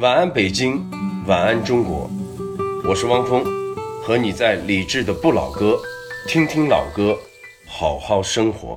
晚安，北京，晚安，中国。我是汪峰，和你在理智的不老歌，听听老歌，好好生活。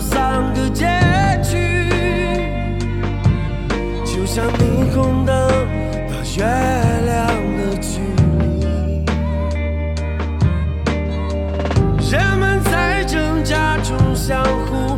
三个结局，就像霓虹灯到月亮的距离，人们在挣扎中相互。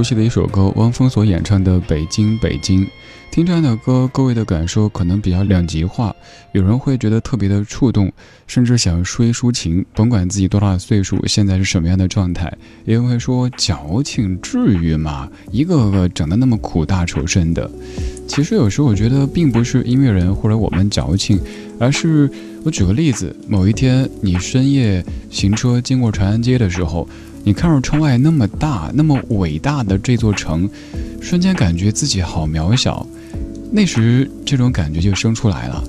熟悉的一首歌，汪峰所演唱的《北京北京》。听这样的歌，各位的感受可能比较两极化。有人会觉得特别的触动，甚至想说一抒情，甭管自己多大岁数，现在是什么样的状态。也会说矫情，至于吗？一个个整的那么苦大仇深的。其实有时候我觉得，并不是音乐人或者我们矫情，而是我举个例子：某一天你深夜行车经过长安街的时候。你看着窗外那么大、那么伟大的这座城，瞬间感觉自己好渺小。那时这种感觉就生出来了。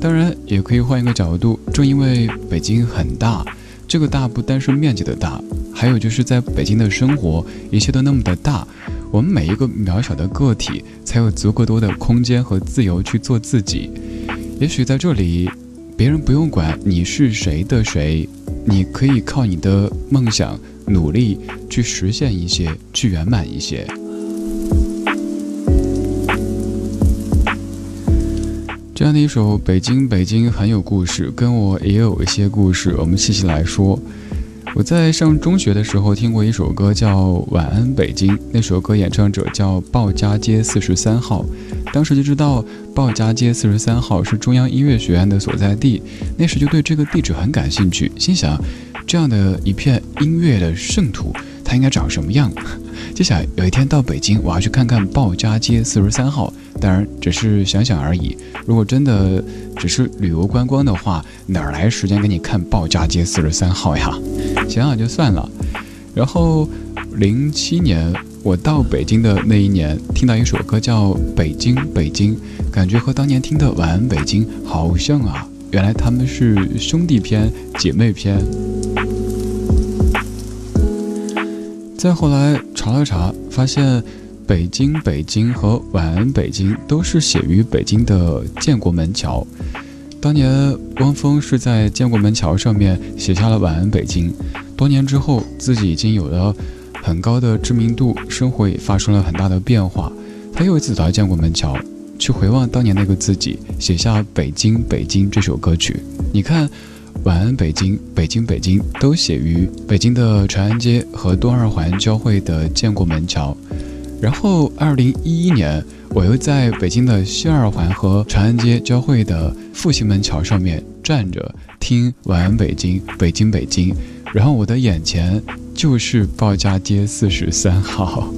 当然，也可以换一个角度，正因为北京很大，这个大不单是面积的大，还有就是在北京的生活，一切都那么的大，我们每一个渺小的个体才有足够多的空间和自由去做自己。也许在这里，别人不用管你是谁的谁，你可以靠你的梦想。努力去实现一些，去圆满一些。这样的一首《北京北京》很有故事，跟我也有一些故事，我们细细来说。我在上中学的时候听过一首歌，叫《晚安北京》。那首歌演唱者叫鲍家街四十三号。当时就知道鲍家街四十三号是中央音乐学院的所在地，那时就对这个地址很感兴趣，心想。这样的一片音乐的圣土，它应该长什么样？接下来有一天到北京，我要去看看鲍家街四十三号。当然，只是想想而已。如果真的只是旅游观光的话，哪来时间给你看鲍家街四十三号呀？想想就算了。然后，零七年我到北京的那一年，听到一首歌叫《北京北京》，感觉和当年听的《晚安北京》好像啊。原来他们是兄弟篇、姐妹篇。再后来查了查，发现《北京北京》和《晚安北京》都是写于北京的建国门桥。当年汪峰是在建国门桥上面写下了《晚安北京》。多年之后，自己已经有了很高的知名度，生活也发生了很大的变化。他又一次走到建国门桥。去回望当年那个自己，写下《北京北京》这首歌曲。你看，《晚安北京》《北京北京》都写于北京的长安街和东二环交汇的建国门桥。然后，二零一一年，我又在北京的西二环和长安街交汇的复兴门桥上面站着听《晚安北京》《北京北京》，然后我的眼前就是鲍家街四十三号。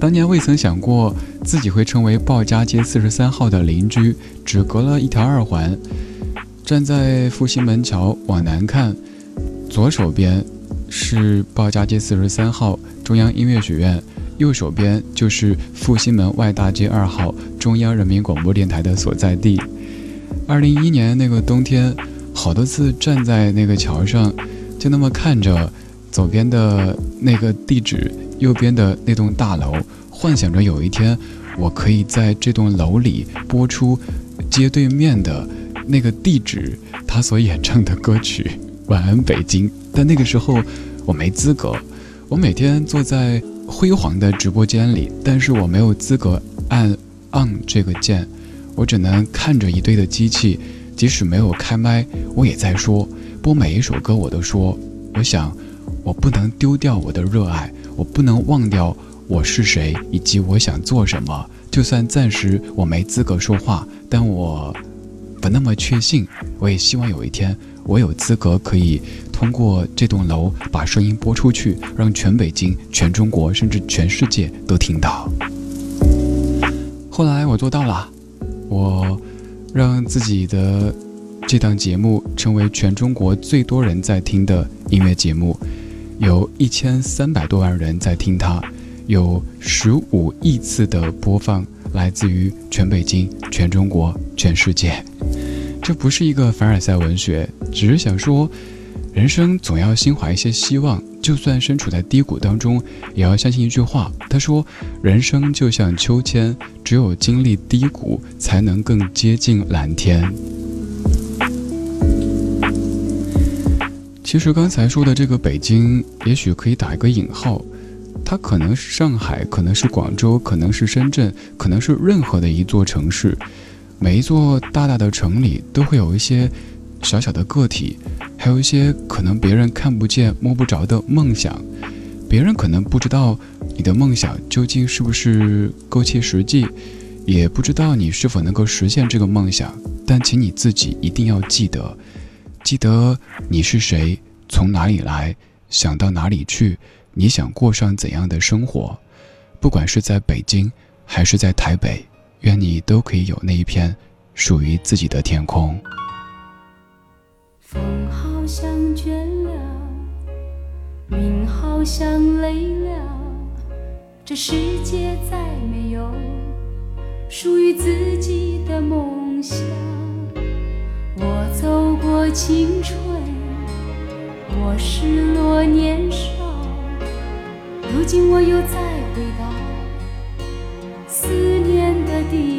当年未曾想过自己会成为鲍家街四十三号的邻居，只隔了一条二环。站在复兴门桥往南看，左手边是鲍家街四十三号中央音乐学院，右手边就是复兴门外大街二号中央人民广播电台的所在地。二零一一年那个冬天，好多次站在那个桥上，就那么看着左边的那个地址。右边的那栋大楼，幻想着有一天，我可以在这栋楼里播出街对面的那个地址他所演唱的歌曲《晚安北京》。但那个时候我没资格，我每天坐在辉煌的直播间里，但是我没有资格按 on 这个键，我只能看着一堆的机器，即使没有开麦，我也在说，播每一首歌我都说。我想，我不能丢掉我的热爱。我不能忘掉我是谁以及我想做什么，就算暂时我没资格说话，但我不那么确信。我也希望有一天我有资格可以通过这栋楼把声音播出去，让全北京、全中国甚至全世界都听到。后来我做到了，我让自己的这档节目成为全中国最多人在听的音乐节目。有一千三百多万人在听它，有十五亿次的播放，来自于全北京、全中国、全世界。这不是一个凡尔赛文学，只是想说，人生总要心怀一些希望，就算身处在低谷当中，也要相信一句话。他说：“人生就像秋千，只有经历低谷，才能更接近蓝天。”其实刚才说的这个北京，也许可以打一个引号，它可能是上海，可能是广州，可能是深圳，可能是任何的一座城市。每一座大大的城里，都会有一些小小的个体，还有一些可能别人看不见、摸不着的梦想。别人可能不知道你的梦想究竟是不是够切实际，也不知道你是否能够实现这个梦想，但请你自己一定要记得，记得你是谁，从哪里来，想到哪里去，你想过上怎样的生活，不管是在北京还是在台北，愿你都可以有那一片属于自己的天空。风好像倦了。云好像累了，这世界再没有属于自己的梦想。我走过青春，我失落年少，如今我又再回到思念的地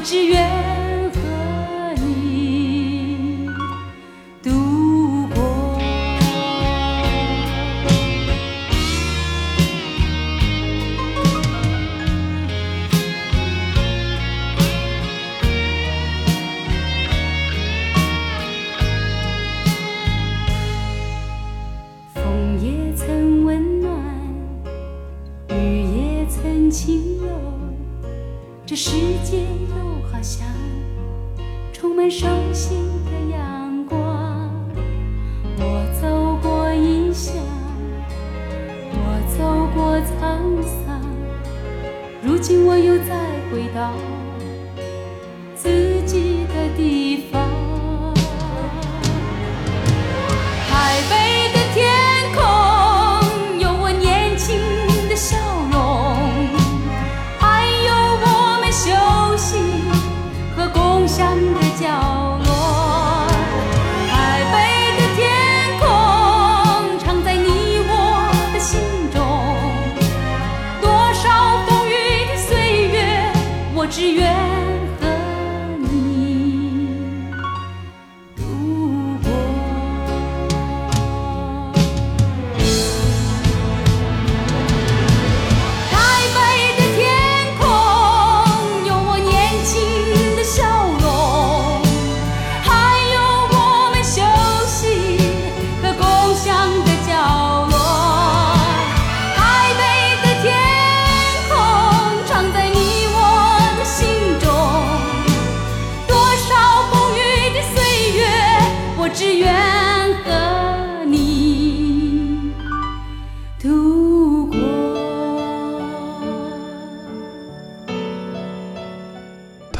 只愿。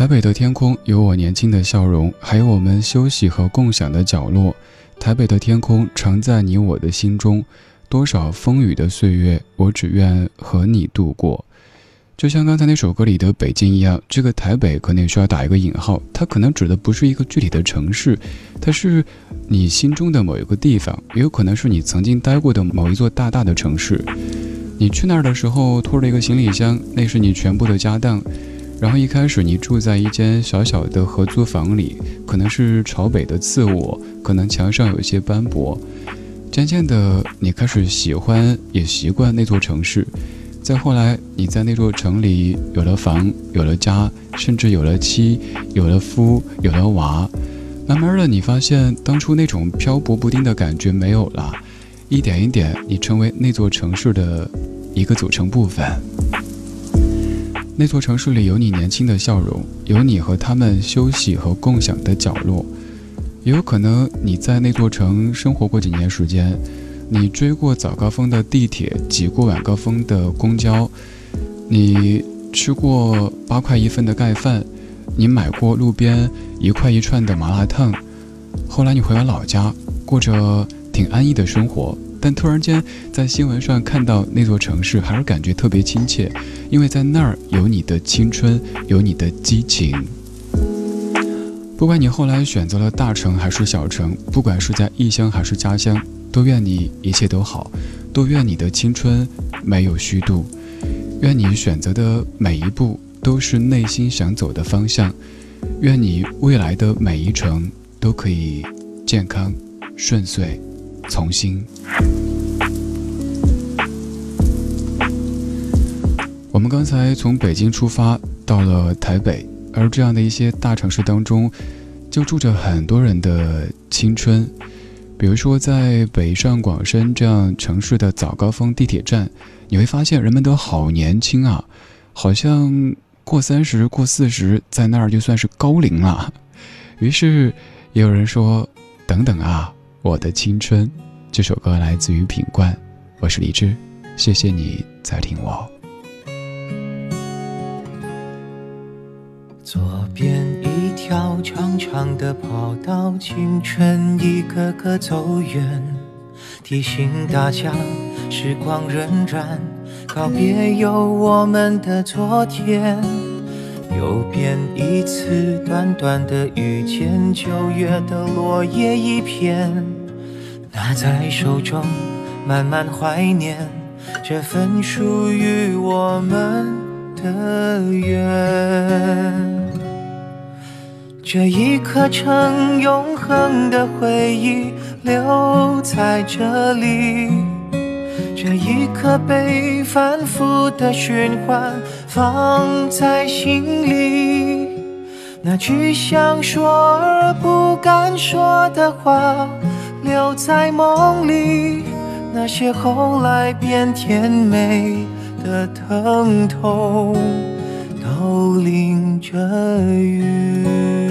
北的天空有我年轻的笑容，还有我们休息和共享的角落。台北的天空常在你我的心中，多少风雨的岁月，我只愿和你度过。就像刚才那首歌里的北京一样，这个台北可能也需要打一个引号，它可能指的不是一个具体的城市，它是你心中的某一个地方，也有可能是你曾经待过的某一座大大的城市。你去那儿的时候，拖着一个行李箱，那是你全部的家当。然后一开始你住在一间小小的合租房里，可能是朝北的次卧，可能墙上有一些斑驳。渐渐的，你开始喜欢也习惯那座城市。再后来，你在那座城里有了房，有了家，甚至有了妻，有了夫，有了娃。慢慢的，你发现当初那种漂泊不定的感觉没有了，一点一点，你成为那座城市的一个组成部分。那座城市里有你年轻的笑容，有你和他们休息和共享的角落，也有可能你在那座城生活过几年时间，你追过早高峰的地铁，挤过晚高峰的公交，你吃过八块一份的盖饭，你买过路边一块一串的麻辣烫，后来你回了老家，过着挺安逸的生活。但突然间，在新闻上看到那座城市，还是感觉特别亲切，因为在那儿有你的青春，有你的激情。不管你后来选择了大城还是小城，不管是在异乡还是家乡，都愿你一切都好，都愿你的青春没有虚度。愿你选择的每一步都是内心想走的方向，愿你未来的每一程都可以健康、顺遂、从心。我们刚才从北京出发，到了台北，而这样的一些大城市当中，就住着很多人的青春。比如说，在北上广深这样城市的早高峰地铁站，你会发现人们都好年轻啊，好像过三十、过四十，在那儿就算是高龄了。于是，也有人说：“等等啊，我的青春。”这首歌来自于品冠，我是李志，谢谢你在听我。左边一条长长的跑道，青春一个个走远，提醒大家时光荏苒，告别有我们的昨天。右边一次短短的遇见，九月的落叶一片，拿在手中慢慢怀念这份属于我们。的缘，这一刻成永恒的回忆留在这里，这一刻被反复的循环放在心里，那句想说而不敢说的话留在梦里，那些后来变甜美。的疼痛都淋着雨。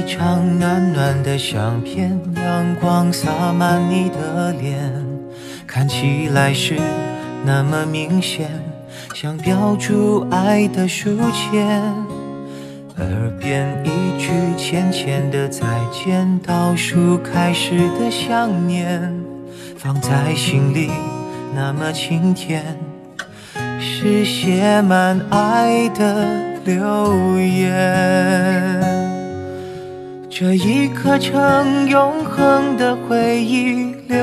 一张暖暖的相片，阳光洒满你的脸。看起来是那么明显，像标注爱的书签。耳边一句浅浅的再见，倒数开始的想念，放在心里那么清甜，是写满爱的留言。这一刻成永恒的回忆留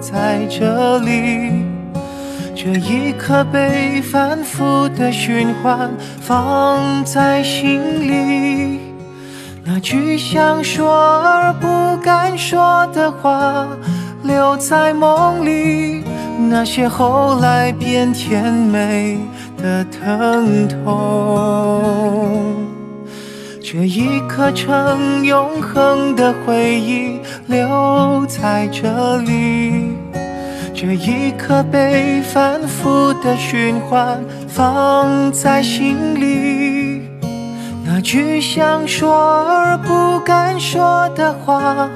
在这里，这一刻被反复的循环放在心里，那句想说而不敢说的话留在梦里，那些后来变甜美的疼痛。这一刻成永恒的回忆留在这里，这一刻被反复的循环放在心里，那句想说而不敢说的话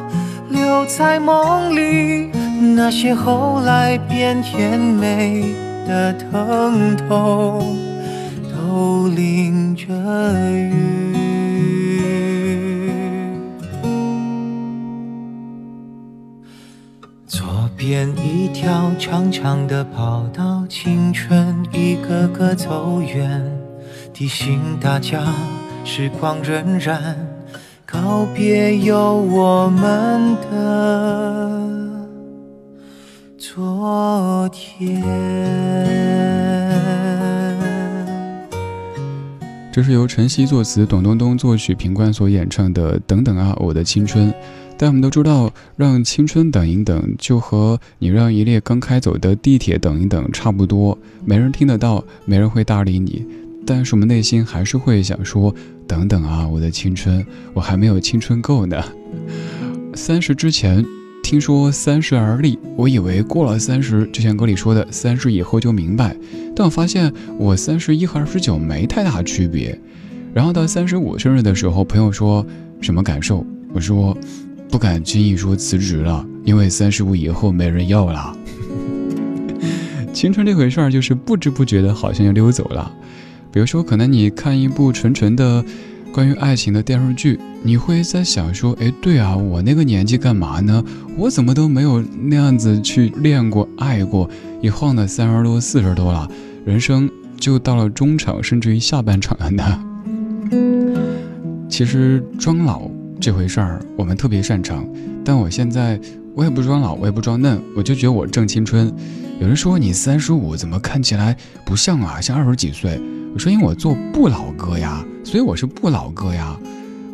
留在梦里，那些后来变甜美的疼痛都淋着雨。边一条长长的跑道，青春一个个走远，提醒大家时光荏苒，告别有我们的昨天。这是由陈曦作词，董冬冬作曲，品冠所演唱的《等等啊，我的青春》。但我们都知道，让青春等一等，就和你让一列刚开走的地铁等一等差不多。没人听得到，没人会搭理你，但是我们内心还是会想说：等等啊，我的青春，我还没有青春够呢。三十之前，听说三十而立，我以为过了三十，就像歌里说的，三十以后就明白。但我发现，我三十一和二十九没太大区别。然后到三十五生日的时候，朋友说什么感受？我说。不敢轻易说辞职了，因为三十五以后没人要了。青春这回事儿，就是不知不觉的，好像就溜走了。比如说，可能你看一部纯纯的。关于爱情的电视剧，你会在想说，哎，对啊，我那个年纪干嘛呢？我怎么都没有那样子去恋过、爱过？一晃的三十多、四十多了，人生就到了中场，甚至于下半场了呢。其实装老这回事儿，我们特别擅长，但我现在我也不装老，我也不装嫩，我就觉得我正青春。有人说你三十五怎么看起来不像啊，像二十几岁？我说因为我做不老歌呀，所以我是不老歌呀。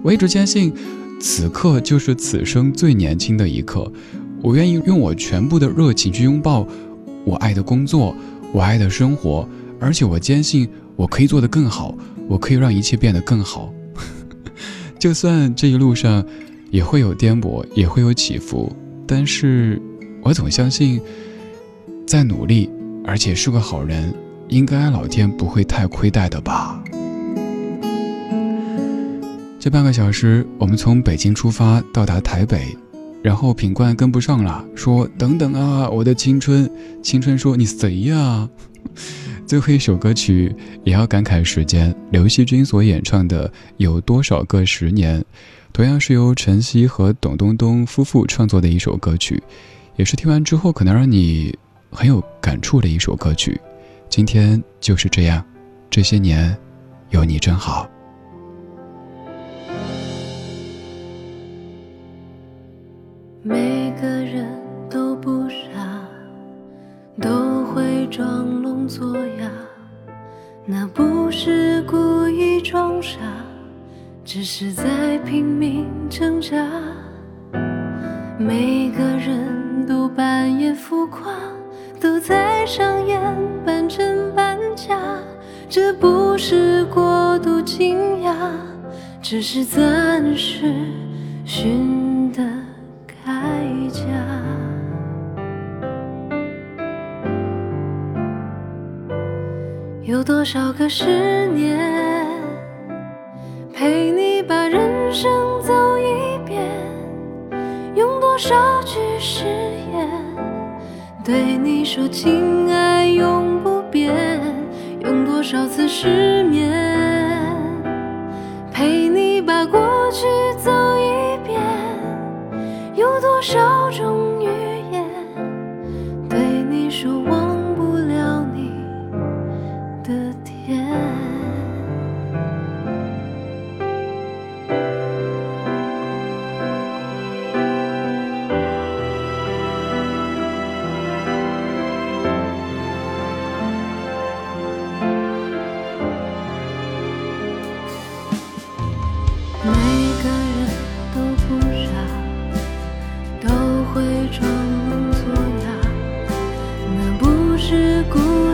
我一直坚信，此刻就是此生最年轻的一刻。我愿意用我全部的热情去拥抱我爱的工作，我爱的生活，而且我坚信我可以做得更好，我可以让一切变得更好。就算这一路上也会有颠簸，也会有起伏，但是我总相信。在努力，而且是个好人，应该老天不会太亏待的吧？这半个小时，我们从北京出发，到达台北，然后品冠跟不上了，说：“等等啊，我的青春！”青春说：“你谁呀？” 最后一首歌曲也要感慨时间，刘惜君所演唱的《有多少个十年》，同样是由陈曦和董冬冬夫妇创作的一首歌曲，也是听完之后可能让你。很有感触的一首歌曲，今天就是这样，这些年有你真好。每个人都不傻，都会装聋作哑，那不是故意装傻，只是在拼命挣扎。每个人都扮演浮夸。都在上演半真半假，这不是过度惊讶，只是暂时寻多少个十年，陪你把人生走一遍，用多少句誓言。对你说，情爱永不变，用多少次失眠，陪你把过去走一遍，有多少种是故。